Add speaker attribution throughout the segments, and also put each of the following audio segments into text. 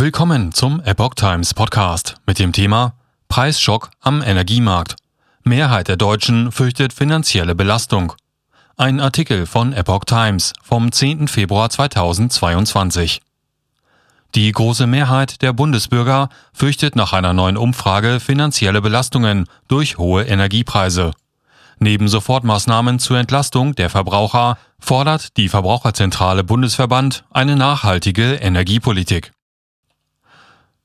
Speaker 1: Willkommen zum Epoch Times Podcast mit dem Thema Preisschock am Energiemarkt. Mehrheit der Deutschen fürchtet finanzielle Belastung. Ein Artikel von Epoch Times vom 10. Februar 2022. Die große Mehrheit der Bundesbürger fürchtet nach einer neuen Umfrage finanzielle Belastungen durch hohe Energiepreise. Neben Sofortmaßnahmen zur Entlastung der Verbraucher fordert die Verbraucherzentrale Bundesverband eine nachhaltige Energiepolitik.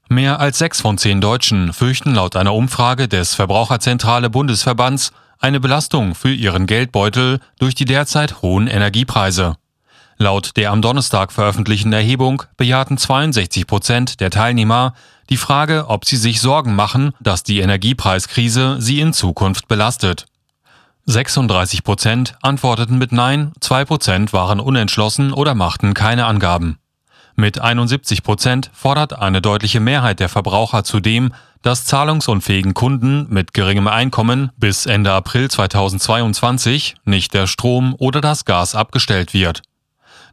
Speaker 1: Mehr als sechs von zehn Deutschen fürchten laut einer Umfrage des Verbraucherzentrale Bundesverbands eine Belastung für ihren Geldbeutel durch die derzeit hohen Energiepreise. Laut der am Donnerstag veröffentlichten Erhebung bejahten 62 Prozent der Teilnehmer die Frage, ob sie sich Sorgen machen, dass die Energiepreiskrise sie in Zukunft belastet. 36 Prozent antworteten mit Nein, 2 Prozent waren unentschlossen oder machten keine Angaben. Mit 71 Prozent fordert eine deutliche Mehrheit der Verbraucher zudem, dass zahlungsunfähigen Kunden mit geringem Einkommen bis Ende April 2022 nicht der Strom oder das Gas abgestellt wird.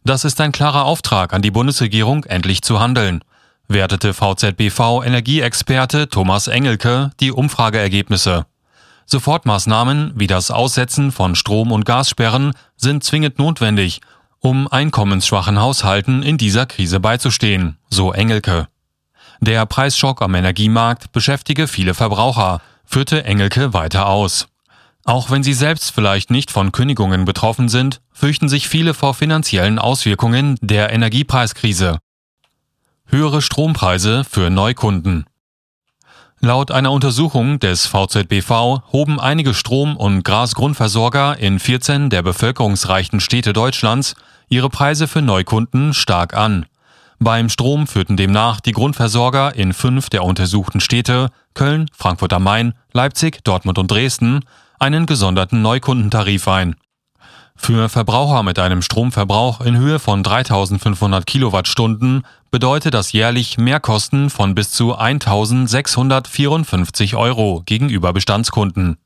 Speaker 1: Das ist ein klarer Auftrag an die Bundesregierung, endlich zu handeln, wertete VZBV Energieexperte Thomas Engelke die Umfrageergebnisse. Sofortmaßnahmen wie das Aussetzen von Strom- und Gassperren sind zwingend notwendig, um einkommensschwachen Haushalten in dieser Krise beizustehen, so Engelke. Der Preisschock am Energiemarkt beschäftige viele Verbraucher, führte Engelke weiter aus. Auch wenn sie selbst vielleicht nicht von Kündigungen betroffen sind, fürchten sich viele vor finanziellen Auswirkungen der Energiepreiskrise. Höhere Strompreise für Neukunden. Laut einer Untersuchung des VZBV hoben einige Strom- und Gasgrundversorger in 14 der bevölkerungsreichen Städte Deutschlands ihre Preise für Neukunden stark an. Beim Strom führten demnach die Grundversorger in fünf der untersuchten Städte Köln, Frankfurt am Main, Leipzig, Dortmund und Dresden einen gesonderten Neukundentarif ein. Für Verbraucher mit einem Stromverbrauch in Höhe von 3500 Kilowattstunden bedeutet das jährlich Mehrkosten von bis zu 1654 Euro gegenüber Bestandskunden.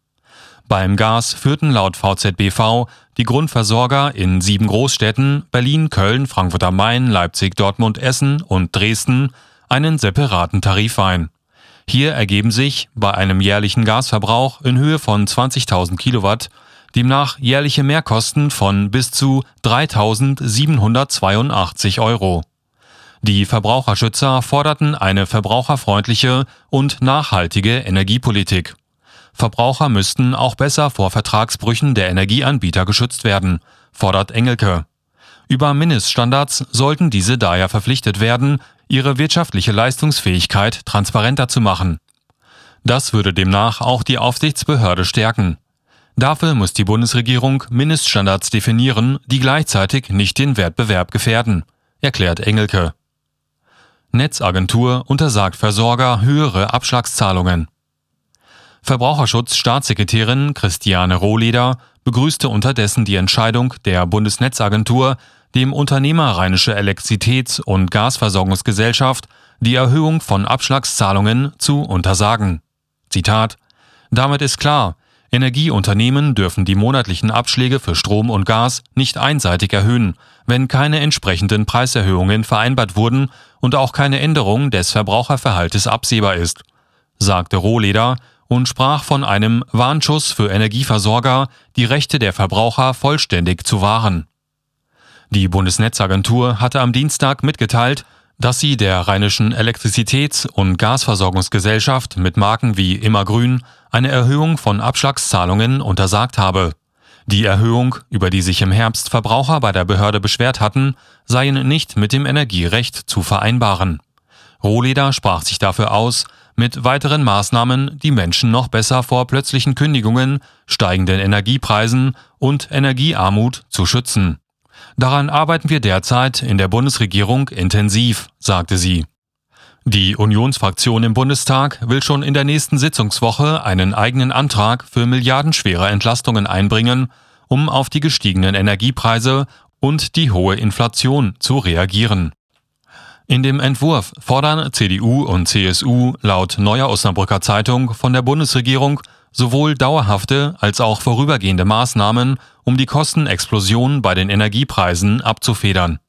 Speaker 1: Beim Gas führten laut VZBV die Grundversorger in sieben Großstädten Berlin, Köln, Frankfurt am Main, Leipzig, Dortmund, Essen und Dresden einen separaten Tarif ein. Hier ergeben sich bei einem jährlichen Gasverbrauch in Höhe von 20.000 Kilowatt demnach jährliche Mehrkosten von bis zu 3.782 Euro. Die Verbraucherschützer forderten eine verbraucherfreundliche und nachhaltige Energiepolitik. Verbraucher müssten auch besser vor Vertragsbrüchen der Energieanbieter geschützt werden, fordert Engelke. Über Mindeststandards sollten diese daher verpflichtet werden, ihre wirtschaftliche Leistungsfähigkeit transparenter zu machen. Das würde demnach auch die Aufsichtsbehörde stärken. Dafür muss die Bundesregierung Mindeststandards definieren, die gleichzeitig nicht den Wettbewerb gefährden, erklärt Engelke. Netzagentur untersagt Versorger höhere Abschlagszahlungen. Verbraucherschutzstaatssekretärin Christiane Rohleder begrüßte unterdessen die Entscheidung der Bundesnetzagentur, dem Unternehmer Rheinische Elektrizitäts- und Gasversorgungsgesellschaft die Erhöhung von Abschlagszahlungen zu untersagen. Zitat Damit ist klar, Energieunternehmen dürfen die monatlichen Abschläge für Strom und Gas nicht einseitig erhöhen, wenn keine entsprechenden Preiserhöhungen vereinbart wurden und auch keine Änderung des Verbraucherverhaltes absehbar ist, sagte Rohleder und sprach von einem Warnschuss für Energieversorger, die Rechte der Verbraucher vollständig zu wahren. Die Bundesnetzagentur hatte am Dienstag mitgeteilt, dass sie der Rheinischen Elektrizitäts- und Gasversorgungsgesellschaft mit Marken wie Immergrün eine Erhöhung von Abschlagszahlungen untersagt habe. Die Erhöhung, über die sich im Herbst Verbraucher bei der Behörde beschwert hatten, seien nicht mit dem Energierecht zu vereinbaren. Rohleder sprach sich dafür aus, mit weiteren Maßnahmen die Menschen noch besser vor plötzlichen Kündigungen, steigenden Energiepreisen und Energiearmut zu schützen. Daran arbeiten wir derzeit in der Bundesregierung intensiv, sagte sie. Die Unionsfraktion im Bundestag will schon in der nächsten Sitzungswoche einen eigenen Antrag für milliardenschwere Entlastungen einbringen, um auf die gestiegenen Energiepreise und die hohe Inflation zu reagieren. In dem Entwurf fordern CDU und CSU laut Neuer Osnabrücker Zeitung von der Bundesregierung sowohl dauerhafte als auch vorübergehende Maßnahmen, um die Kostenexplosion bei den Energiepreisen abzufedern.